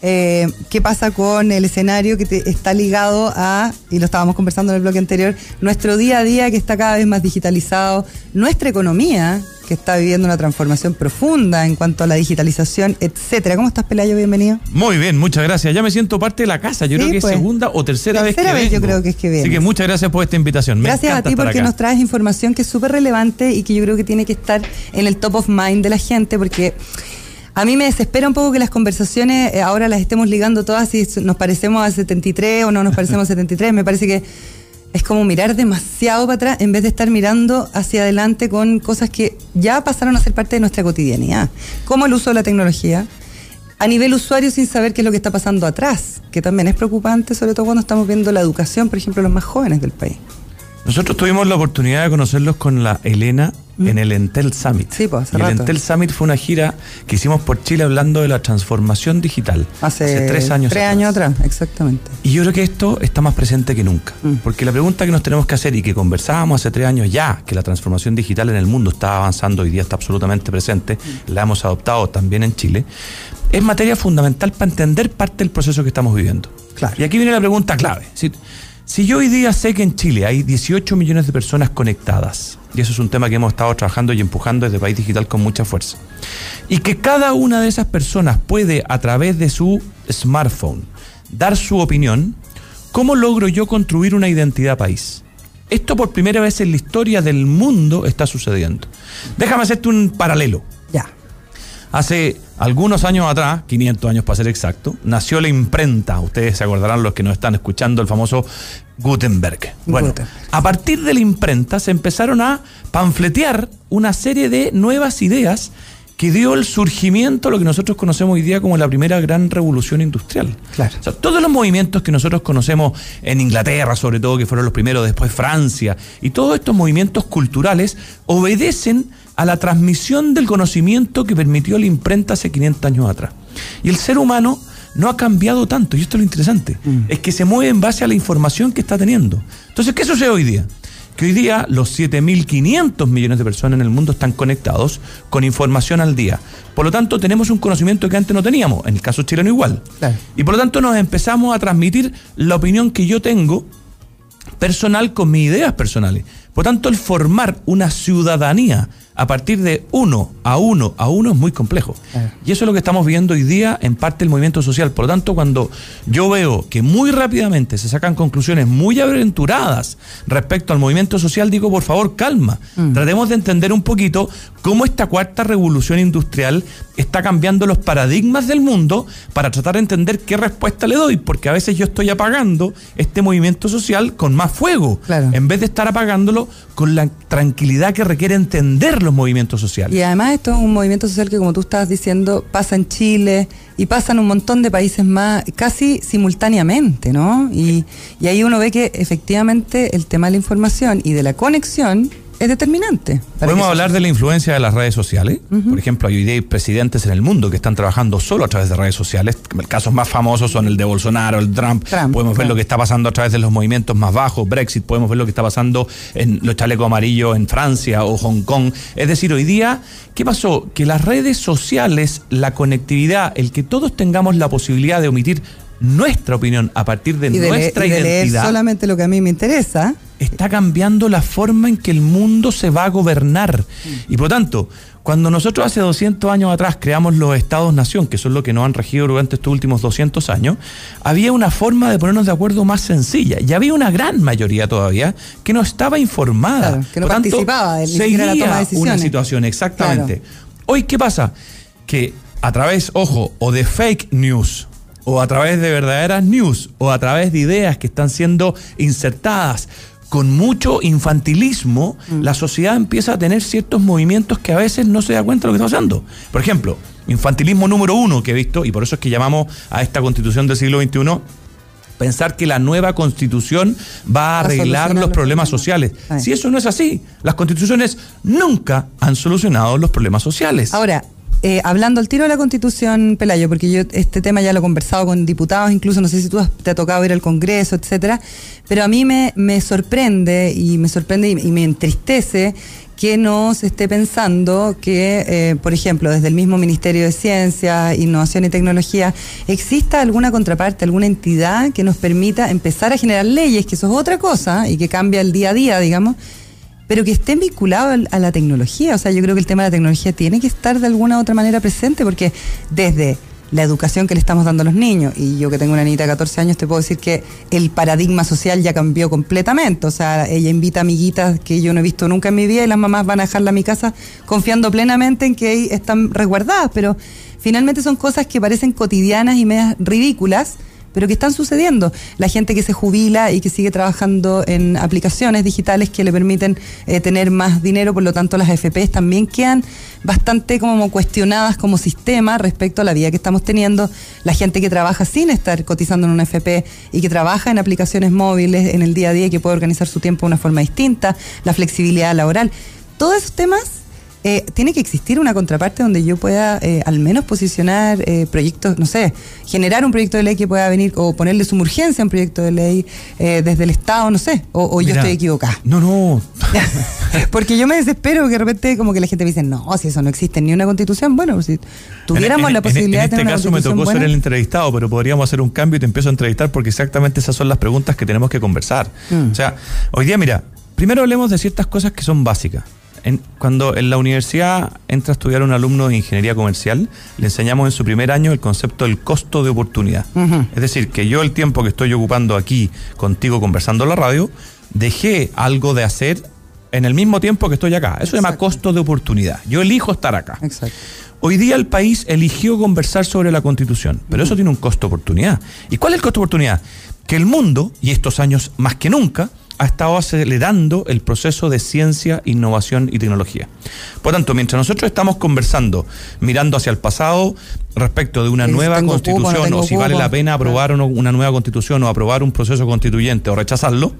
eh, qué pasa con el escenario que te- está ligado a, y lo estábamos conversando en el bloque anterior, nuestro día a día que está cada vez más digitalizado, nuestra economía que está viviendo una transformación profunda en cuanto a la digitalización, etcétera. ¿Cómo estás, Pelayo? Bienvenido. Muy bien, muchas gracias. Ya me siento parte de la casa. Yo Sí, creo que pues. es segunda o tercera, Tercera vez que vez yo creo que es que vienes. Así que muchas gracias por esta invitación. Me Gracias a ti porque acá. nos traes información que es súper relevante y que yo creo que tiene que estar en el top of mind de la gente porque a mí me desespera un poco que las conversaciones eh, ahora las estemos ligando todas y nos parecemos a 73 o no nos parecemos a 73. Me parece que es como mirar demasiado para atrás en vez de estar mirando hacia adelante con cosas que ya pasaron a ser parte de nuestra cotidianidad, como el uso de la tecnología. A nivel usuario sin saber qué es lo que está pasando atrás, que también es preocupante, sobre todo cuando estamos viendo la educación, por ejemplo, los más jóvenes del país. Nosotros tuvimos la oportunidad de conocerlos con la Elena en el Entel Summit. Mm. Sí, pues, hace y el rato. Entel Summit fue una gira que hicimos por Chile hablando de la transformación digital. Hace, tres años Tres atrás. años atrás, exactamente. Y yo creo que esto está más presente que nunca. Mm. Porque la pregunta que nos tenemos que hacer y que conversábamos hace tres años ya, que la transformación digital en el mundo está avanzando, hoy día está absolutamente presente, Mm. la hemos adoptado también en Chile, es materia fundamental para entender parte del proceso que estamos viviendo. Claro. Y aquí viene la pregunta clave. Si yo hoy día sé que en Chile hay 18 millones de personas conectadas, y eso es un tema que hemos estado trabajando y empujando desde País Digital con mucha fuerza, y que cada una de esas personas puede a través de su smartphone dar su opinión, ¿cómo logro yo construir una identidad país? Esto por primera vez en la historia del mundo está sucediendo. Déjame hacerte un paralelo. Ya. Hace algunos años atrás, 500 años para ser exacto, nació la imprenta. Ustedes se acordarán los que nos están escuchando, el famoso Gutenberg. Bueno, Gutenberg. a partir de la imprenta se empezaron a panfletear una serie de nuevas ideas que dio el surgimiento a lo que nosotros conocemos hoy día como la primera gran revolución industrial. Claro. O sea, todos los movimientos que nosotros conocemos en Inglaterra, sobre todo, que fueron los primeros, después Francia, y todos estos movimientos culturales obedecen a la transmisión del conocimiento que permitió la imprenta hace 500 años atrás. Y el ser humano no ha cambiado tanto, y esto es lo interesante, es que se mueve en base a la información que está teniendo. Entonces, ¿qué sucede hoy día? Que hoy día los 7.500 millones de personas en el mundo están conectados con información al día. Por lo tanto, tenemos un conocimiento que antes no teníamos, en el caso chileno igual. Claro. Y por lo tanto nos empezamos a transmitir la opinión que yo tengo personal con mis ideas personales. Por tanto, el formar una ciudadanía a partir de uno a uno a uno es muy complejo. Claro. Y eso es lo que estamos viviendo hoy día en parte del movimiento social. Por lo tanto, cuando yo veo que muy rápidamente se sacan conclusiones muy aventuradas respecto al movimiento social, digo, por favor, calma. Tratemos de entender un poquito cómo esta cuarta revolución industrial está cambiando los paradigmas del mundo para tratar de entender qué respuesta le doy, porque a veces yo estoy apagando este movimiento social con más fuego, Claro. en vez de estar apagándolo con la tranquilidad que requiere entender movimientos sociales. Y además esto es un movimiento social que, como tú estabas diciendo, pasa en Chile y pasa en un montón de países más, casi simultáneamente, ¿no? Y, y ahí uno ve que efectivamente el tema de la información y de la conexión es determinante. Podemos hablar de la influencia de las redes sociales. Por ejemplo, hay hoy día presidentes en el mundo que están trabajando solo a través de redes sociales. Casos más famosos son el de Bolsonaro, el Trump. Trump, Podemos ver lo que está pasando a través de los movimientos más bajos, Brexit. Podemos ver lo que está pasando en los chalecos amarillos en Francia o Hong Kong. Es decir, hoy día, ¿qué pasó? Que las redes sociales, la conectividad, el que todos tengamos la posibilidad de omitir nuestra opinión a partir de y de, le- nuestra y de leer identidad solamente lo que a mí me interesa. está cambiando la forma en que el mundo se va a gobernar. Y por lo tanto, cuando nosotros hace 200 años atrás creamos los estados-nación, que son lo que nos han regido durante estos últimos 200 años, había una forma de ponernos de acuerdo más sencilla. Y había una gran mayoría todavía que no estaba informada. Claro, que no Por tanto, participaba siquiera en la seguía toma de una decisiones. situación, exactamente. Claro. Hoy, ¿qué pasa? Que a través, ojo, o de fake news, o a través de verdaderas news, o a través de ideas que están siendo insertadas con mucho infantilismo, Mm. la sociedad empieza a tener ciertos movimientos que a veces no se da cuenta de lo que está pasando. Por ejemplo, infantilismo número uno que he visto, y por eso es que llamamos a esta constitución del siglo XXI, pensar que la nueva constitución va a arreglar los problemas sociales. Si eso no es así, las constituciones nunca han solucionado los problemas sociales. Ahora, eh, hablando al tiro de la constitución, Pelayo, porque yo este tema ya lo he conversado con diputados, incluso no sé si tú has- te ha tocado ir al Congreso, etcétera, pero a mí me, me sorprende y me sorprende y, me entristece que no se esté pensando que, eh, por ejemplo, desde el mismo Ministerio de Ciencia, Innovación y Tecnología, exista alguna contraparte, alguna entidad que nos permita empezar a generar leyes, que eso es otra cosa y que cambia el día a día, digamos, pero que estén vinculados a la tecnología. O sea, yo creo que el tema de la tecnología tiene que estar de alguna u otra manera presente, porque desde la educación que le estamos dando a los niños, y yo que tengo una niñita de 14 años, te puedo decir que el paradigma social ya cambió completamente. O sea, ella invita amiguitas que yo no he visto nunca en mi vida y las mamás van a dejarla a mi casa confiando plenamente en que ahí están resguardadas, pero finalmente son cosas que parecen cotidianas y medias ridículas pero que están sucediendo. La gente que se jubila y que sigue trabajando en aplicaciones digitales que le permiten eh, tener más dinero, por lo tanto las FPs también quedan bastante como cuestionadas como sistema respecto a la vida que estamos teniendo. La gente que trabaja sin estar cotizando en una FP y que trabaja en aplicaciones móviles en el día a día y que puede organizar su tiempo de una forma distinta, la flexibilidad laboral. Todos esos temas eh, tiene que existir una contraparte donde yo pueda eh, al menos posicionar eh, proyectos, no sé, generar un proyecto de ley que pueda venir o ponerle suma urgencia a un proyecto de ley eh, desde el Estado, no sé, o, o yo estoy equivocada. No, no. [laughs] [laughs] Porque yo me desespero que de repente como que la gente me dice, no, si eso no existe ni una constitución, bueno, si tuviéramos En- la en- posibilidad en, de este tener una caso me constitución tocó ser el entrevistado, pero podríamos hacer un cambio y te empiezo a entrevistar porque exactamente esas son las preguntas que tenemos que conversar. Mm. O sea, hoy día, mira, primero hablemos de ciertas cosas que son básicas. En- cuando en la universidad entra a estudiar un alumno de ingeniería comercial, le enseñamos en su primer año el concepto del costo de oportunidad. Es decir, que yo el tiempo que estoy ocupando aquí contigo conversando en la radio, dejé algo de hacer en el mismo tiempo que estoy acá. Eso se llama costo de oportunidad. Yo elijo estar acá. Exacto. Hoy día el país eligió conversar sobre la constitución, pero eso tiene un costo de oportunidad. ¿Y cuál es el costo de oportunidad? Que el mundo, y estos años más que nunca, ha estado acelerando el proceso de ciencia, innovación y tecnología. Por tanto, mientras nosotros estamos conversando, mirando hacia el pasado respecto de una si nueva cupo, no constitución o si vale la pena aprobar no una nueva constitución o aprobar un proceso constituyente o rechazarlo,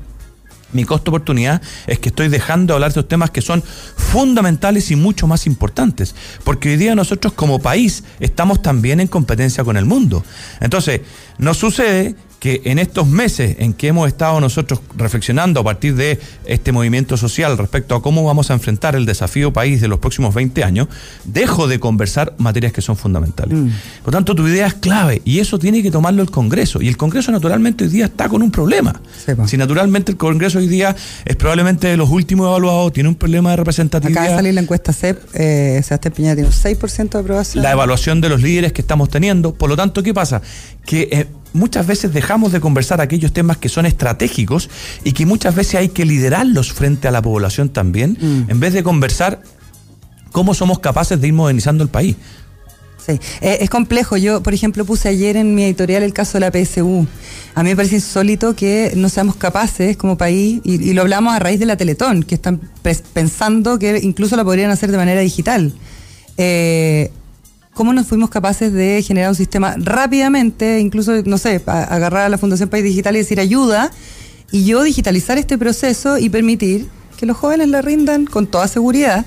mi costo de oportunidad es que estoy dejando de hablar de estos temas que son fundamentales y mucho más importantes. Porque hoy día nosotros como país estamos también en competencia con el mundo. Entonces, nos sucede que en estos meses en que hemos estado nosotros reflexionando a partir de este movimiento social respecto a cómo vamos a enfrentar el desafío país de los próximos 20 años, dejo de conversar materias que son fundamentales. Por tanto, tu idea es clave y eso tiene que tomarlo el Congreso. Y el Congreso naturalmente hoy día está con un problema. Si naturalmente el Congreso hoy día es probablemente de los últimos evaluados, tiene un problema de representatividad. Acaba de salir la encuesta CEP, eh, Sebastián Piñera tiene un 6% de aprobación. la evaluación de los líderes que estamos teniendo. Por lo tanto, ¿qué pasa? Que eh, muchas veces dejamos de conversar aquellos temas que son estratégicos y que muchas veces hay que liderarlos frente a la población también, Mm. en vez de conversar cómo somos capaces de ir modernizando el país. Sí, Eh, es complejo. Yo, por ejemplo, puse ayer en mi editorial el caso de la PSU. A mí me parece insólito que no seamos capaces como país, y, y lo hablamos a raíz de la Teletón, que están pensando que incluso la podrían hacer de manera digital. Eh, ¿Cómo nos fuimos capaces de generar un sistema rápidamente, incluso, no sé, a- agarrar a la Fundación País Digital y decir ayuda, y yo digitalizar este proceso y permitir que los jóvenes la rindan con toda seguridad?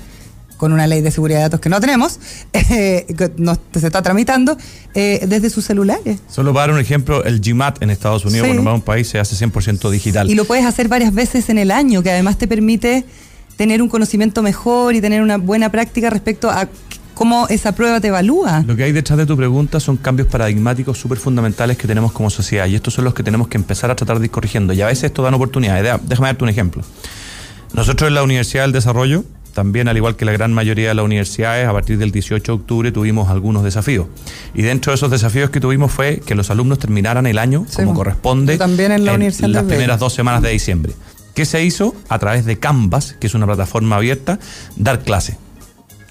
con una ley de seguridad de datos que no tenemos, [laughs] eh, que no, se está tramitando, eh, desde sus celulares. Solo para dar un ejemplo, el GMAT en Estados Unidos, Sí. cuando va un país, se hace 100% digital. Y lo puedes hacer varias veces en el año, que además te permite tener un conocimiento mejor y tener una buena práctica respecto a cómo esa prueba te evalúa. Lo que hay detrás de tu pregunta son cambios paradigmáticos súper fundamentales que tenemos como sociedad y estos son los que tenemos que empezar a tratar de ir corrigiendo. Y a veces esto dan oportunidades. Déjame darte un ejemplo. Nosotros en la Universidad del Desarrollo, también al igual que la gran mayoría de las universidades, a partir del 18 de octubre tuvimos algunos desafíos. Y dentro de esos desafíos que tuvimos fue que los alumnos terminaran el año Sí, como mo. corresponde también en la las primeras dos semanas de diciembre. ¿Qué se hizo? A través de Canvas, que es una plataforma abierta, dar clase.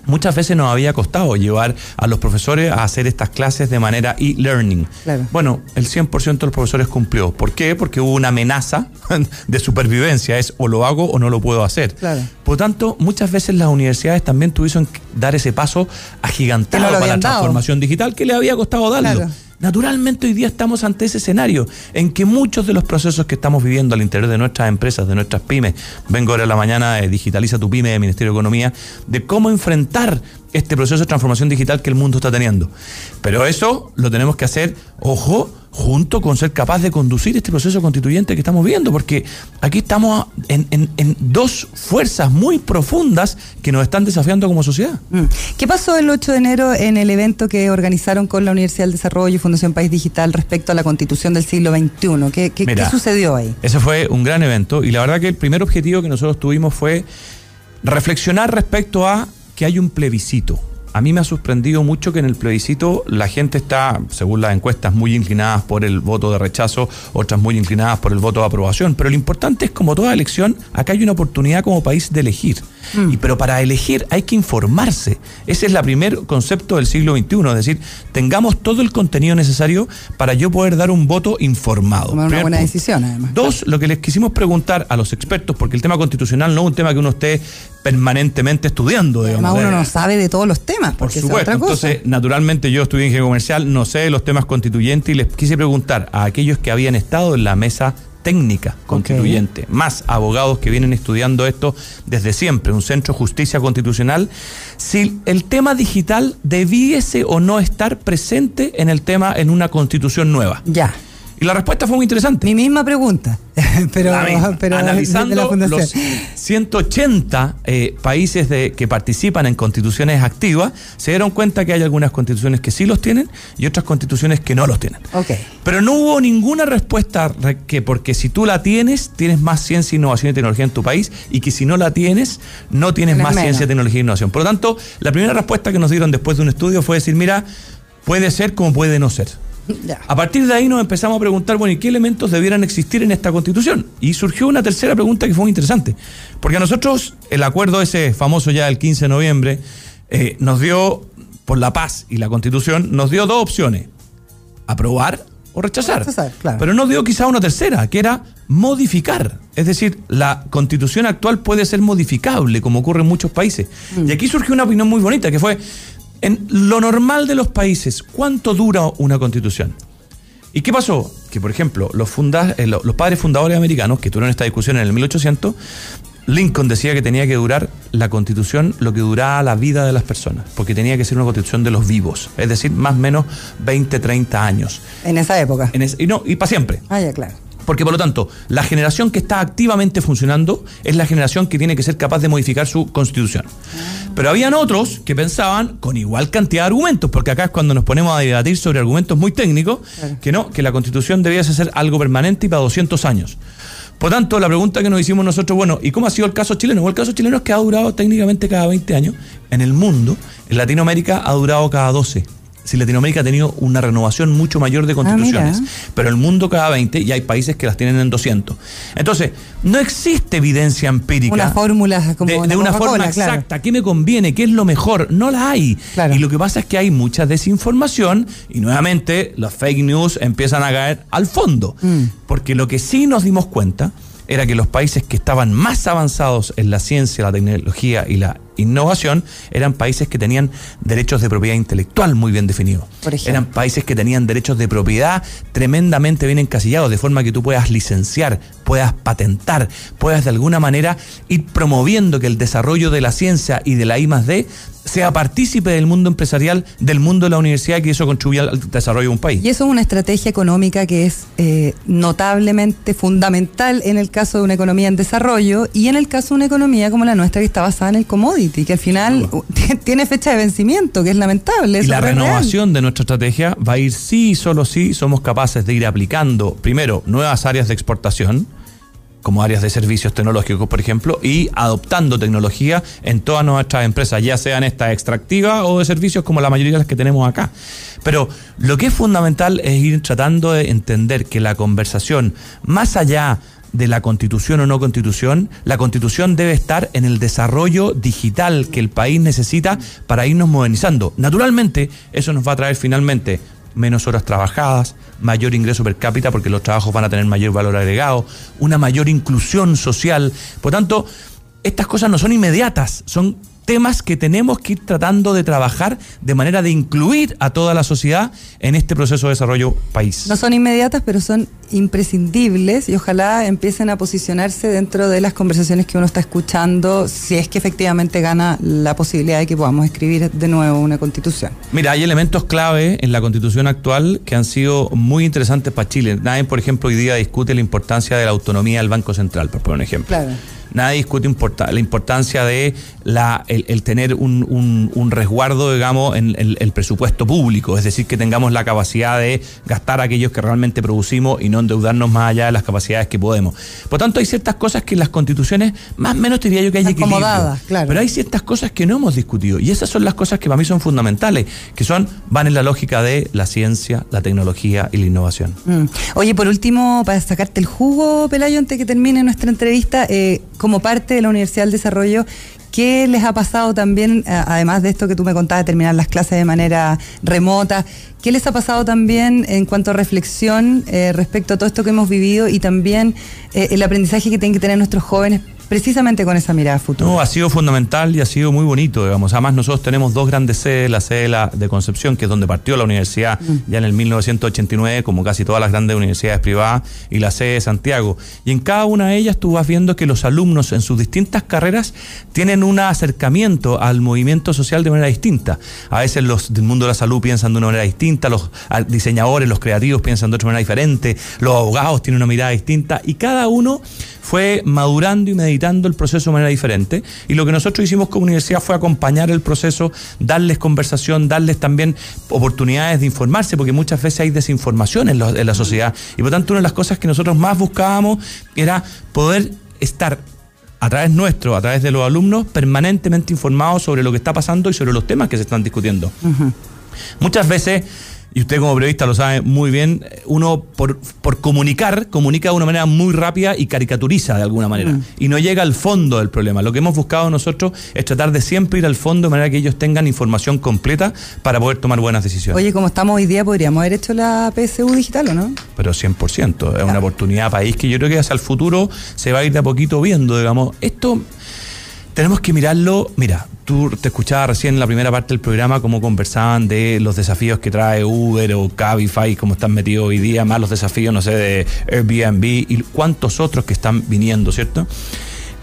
Muchas veces nos había costado llevar a los profesores a hacer estas clases de manera e-learning. Claro. Bueno, el 100% de los profesores cumplió. ¿Por qué? Porque hubo una amenaza [laughs] de supervivencia. Es o lo hago o no lo puedo hacer. Claro. Por tanto, muchas veces las universidades también tuvieron que dar ese paso agigantado no para la dado. transformación digital que le había costado darlo. Claro. Naturalmente hoy día estamos ante ese escenario en que muchos de los procesos que estamos viviendo al interior de nuestras empresas, de nuestras pymes, vengo ahora a la mañana, eh, digitaliza tu pyme Ministerio de Economía, de cómo enfrentar este proceso de transformación digital que el mundo está teniendo. Pero eso lo tenemos que hacer, ojo, junto con ser capaz de conducir este proceso constituyente que estamos viendo, porque aquí estamos en, en- en dos fuerzas muy profundas que nos están desafiando como sociedad. Mm. ¿Qué pasó el 8 de enero en el evento que organizaron con la Universidad del Desarrollo y Fundación País Digital respecto a la constitución del siglo XXI? ¿Qué, qué- Mira. qué sucedió ahí? Ese fue un gran evento y la verdad que el primer objetivo que nosotros tuvimos fue reflexionar respecto a que hay un plebiscito. A mí me ha sorprendido mucho que en el plebiscito la gente está, según las encuestas, muy inclinadas por el voto de rechazo, otras muy inclinadas por el voto de aprobación. Pero lo importante es, como toda elección, acá hay una oportunidad como país de elegir. Y, pero para elegir hay que informarse. Ese es el primer concepto del siglo XXI, es decir, tengamos todo el contenido necesario para yo poder dar un voto informado. Tomar una buena punto. decisión, además. Dos, lo que les quisimos preguntar a los expertos, porque el tema constitucional no es un tema que uno esté permanentemente estudiando. digamos. Además, uno Eh, no sabe de todos los temas, Por porque esa es supuesto. otra cosa. Entonces, naturalmente, yo estudié ingeniería comercial, no sé los temas constituyentes y les quise preguntar a aquellos que habían estado en la mesa técnica constituyente, más abogados que vienen estudiando esto desde siempre, un centro de justicia constitucional, si el tema digital debiese o no estar presente en el tema en una constitución nueva. Ya. Y la respuesta fue muy interesante. Mi misma pregunta, [laughs] pero, La misma. [laughs] pero [laughs] de la analizando fundación. los 180 eh, países de, que participan en constituciones activas, se dieron cuenta que hay algunas constituciones que sí los tienen y otras constituciones que no los tienen. Pero no hubo ninguna respuesta re- que porque si tú la tienes, tienes más ciencia, innovación y tecnología en tu país y que si no la tienes, no tienes más menos. ciencia, tecnología e innovación. Por lo tanto, la primera respuesta que nos dieron después de un estudio fue decir, mira, puede ser como puede no ser. [laughs] Ya. A partir de ahí nos empezamos a preguntar, bueno, ¿y qué elementos debieran existir en esta constitución? Y surgió una tercera pregunta que fue muy interesante. Porque a nosotros el acuerdo ese famoso ya del 15 de noviembre eh, nos dio, por la paz y la constitución, nos dio dos opciones. Aprobar o rechazar. Rechazar, claro. Pero nos dio quizá una tercera, que era modificar. Es decir, la constitución actual puede ser modificable, como ocurre en muchos países. Mm. Y aquí surgió una opinión muy bonita, que fue, en lo normal de los países, ¿cuánto dura una constitución? ¿Y qué pasó? Que, por ejemplo, los, funda- eh, lo- los padres fundadores americanos, que tuvieron esta discusión en el 1800, Lincoln decía que tenía que durar la constitución lo que duraba la vida de las personas, porque tenía que ser una constitución de los vivos, es decir, más o menos 20, 30 años. En esa época. En y no, y para siempre. Ah, ya, claro. Porque por lo tanto, la generación que está activamente funcionando es la generación que tiene que ser capaz de modificar su constitución. Pero habían otros que pensaban con igual cantidad de argumentos, porque acá es cuando nos ponemos a debatir sobre argumentos muy técnicos, que no, que la constitución debiese ser algo permanente y para 200 años. Por tanto, la pregunta que nos hicimos nosotros, bueno, ¿y cómo ha sido el caso chileno? Bueno, el caso chileno es que ha durado técnicamente cada 20 años. En el mundo, en Latinoamérica ha durado cada 12. Si Latinoamérica ha tenido una renovación mucho mayor de constituciones, mira. pero el mundo cada 20 y hay países que las tienen en 200. Entonces, no existe evidencia empírica. Una fórmula como de, la de una forma claro. exacta. ¿Qué me conviene? ¿Qué es lo mejor? No la hay. Claro. Y lo que pasa es que hay mucha desinformación y nuevamente los fake news empiezan a caer al fondo. Mm. Porque lo que sí nos dimos cuenta era que los países que estaban más avanzados en la ciencia, la tecnología y la innovación eran países que tenían derechos de propiedad intelectual muy bien definidos. Eran países que tenían derechos de propiedad tremendamente bien encasillados, de forma que tú puedas licenciar, puedas patentar, puedas de alguna manera ir promoviendo que el desarrollo de la ciencia y de la I D sea partícipe del mundo empresarial, del mundo de la universidad, y que eso contribuya al desarrollo de un país. Y eso es una estrategia económica que es eh, notablemente fundamental en el caso de una economía en desarrollo y en el caso de una economía como la nuestra que está basada en el commodity, que al final [laughs] tiene fecha de vencimiento, que es lamentable. Y la real. renovación de nuestra estrategia va a ir sí y solo si somos capaces de ir aplicando, primero, nuevas áreas de exportación, como áreas de servicios tecnológicos, por ejemplo, y adoptando tecnología en todas nuestras empresas, ya sean estas extractivas o de servicios como la mayoría de las que tenemos acá. Pero lo que es fundamental es ir tratando de entender que la conversación, más allá de la constitución o no constitución, la constitución debe estar en el desarrollo digital que el país necesita para irnos modernizando. Naturalmente, eso nos va a traer finalmente menos horas trabajadas, mayor ingreso per cápita porque los trabajos van a tener mayor valor agregado, una mayor inclusión social. Por tanto, estas cosas no son inmediatas, son temas que tenemos que ir tratando de trabajar de manera de incluir a toda la sociedad en este proceso de desarrollo país. No son inmediatas, pero son imprescindibles y ojalá empiecen a posicionarse dentro de las conversaciones que uno está escuchando, si es que efectivamente gana la posibilidad de que podamos escribir de nuevo una constitución. Mira, hay elementos clave en la constitución actual que han sido muy interesantes para Chile. Nadie, por ejemplo, hoy día discute la importancia de la autonomía del Banco Central, por poner un ejemplo. Claro nadie discute la importancia de la, el, tener un, resguardo, digamos, en el, presupuesto público, es decir, que tengamos la capacidad de gastar aquellos que realmente producimos y no endeudarnos más allá de las capacidades que podemos. Por tanto, hay ciertas cosas que en las constituciones, más o menos diría yo que hay equilibrio. Claro. Pero hay ciertas cosas que no hemos discutido y esas son las cosas que para mí son fundamentales, que son, van en la lógica de la ciencia, la tecnología y la innovación. Mm. Oye, por último, para sacarte el jugo, Pelayo, antes que termine nuestra entrevista, eh, como parte de la Universidad del Desarrollo, ¿qué les ha pasado también, eh, además de esto que tú me contabas de terminar las clases de manera remota? ¿Qué les ha pasado también en cuanto a reflexión eh, respecto a todo esto que hemos vivido y también eh, el aprendizaje que tienen que tener nuestros jóvenes precisamente con esa mirada futura. No, ha sido fundamental y ha sido muy bonito, digamos. Además, nosotros tenemos dos grandes sedes, la sede de Concepción, que es donde partió la universidad mm. ya en el 1989, como casi todas las grandes universidades privadas, y la sede de Santiago. Y en cada una de ellas tú vas viendo que los alumnos en sus distintas carreras tienen un acercamiento al movimiento social de manera distinta. A veces los del mundo de la salud piensan de una manera distinta, los diseñadores, los creativos piensan de otra manera diferente, los abogados tienen una mirada distinta, y cada uno fue madurando y meditando el proceso de manera diferente. Y lo que nosotros hicimos como universidad fue acompañar el proceso, darles conversación, darles también oportunidades de informarse, porque muchas veces hay desinformación en, la sociedad. Y por tanto, una de las cosas que nosotros más buscábamos era poder estar a través nuestro, a través de los alumnos, permanentemente informados sobre lo que está pasando y sobre los temas que se están discutiendo. Muchas veces y usted como periodista lo sabe muy bien, uno por, por comunicar, comunica de una manera muy rápida y caricaturiza de alguna manera. Mm. Y no llega al fondo del problema. Lo que hemos buscado nosotros es tratar de siempre ir al fondo de manera que ellos tengan información completa para poder tomar buenas decisiones. Oye, como estamos hoy día, podríamos haber hecho la PSU digital, ¿o no? Pero 100%. Es una oportunidad país que yo creo que hacia el futuro se va a ir de a poquito viendo, digamos. Esto tenemos que mirarlo, mira, tú te escuchabas recién en la primera parte del programa cómo conversaban de los desafíos que trae Uber o Cabify, cómo están metidos hoy día, más los desafíos, no sé, de Airbnb y cuántos otros que están viniendo, ¿cierto?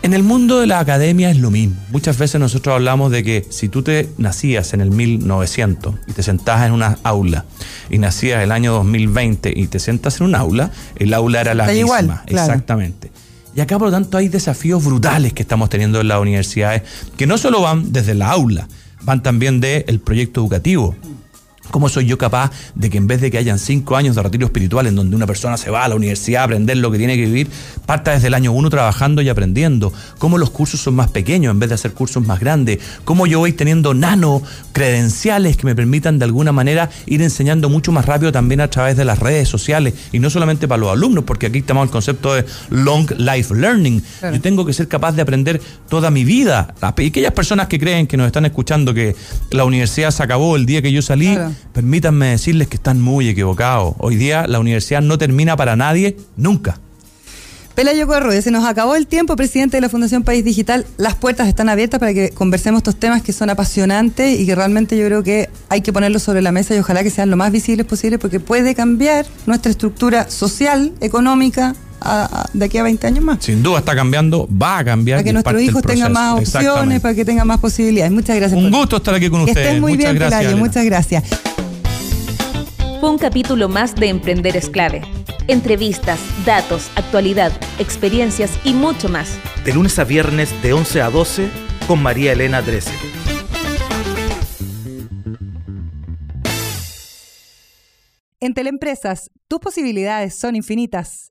En el mundo de la academia es lo mismo. Muchas veces nosotros hablamos de que si tú te nacías en el 1900 y te sentabas en una aula y nacías el año 2020 y te sentas en un aula, el aula era la misma. Igual, Exactamente. Y acá, por lo tanto, hay desafíos brutales que estamos teniendo en las universidades, que no solo van desde la aula, van también del proyecto educativo. ¿Cómo soy yo capaz de que en vez de que hayan cinco años de retiro espiritual en donde una persona se va a la universidad a aprender lo que tiene que vivir, parta desde el año uno trabajando y aprendiendo? ¿Cómo los cursos son más pequeños en vez de hacer cursos más grandes? ¿Cómo yo voy teniendo nano credenciales que me permitan de alguna manera ir enseñando mucho más rápido también a través de las redes sociales? Y no solamente para los alumnos, porque aquí estamos el concepto de long life learning. Yo tengo que ser capaz de aprender toda mi vida. Aquellas personas que creen que nos están escuchando que la universidad se acabó el día que yo salí, Permítanme decirles que están muy equivocados. Hoy día la universidad no termina para nadie nunca. Pelayo Corrude, se nos acabó el tiempo, presidente de la Fundación País Digital. Las puertas están abiertas para que conversemos estos temas que son apasionantes y que realmente yo creo que hay que ponerlos sobre la mesa y ojalá que sean lo más visibles posible porque puede cambiar nuestra estructura social, económica, de aquí a 20 años más. Sin duda está cambiando, va a cambiar. Para que nuestros hijos tengan más opciones, para que tengan más posibilidades. Muchas gracias. Un gusto estar aquí con ustedes. muy muchas bien, gracias, muchas gracias. Fue un capítulo más de Emprender es clave. Entrevistas, datos, actualidad, experiencias y mucho más. De lunes a viernes de 11 a 12 con María Elena Drese. En Teleempresas, tus posibilidades son infinitas.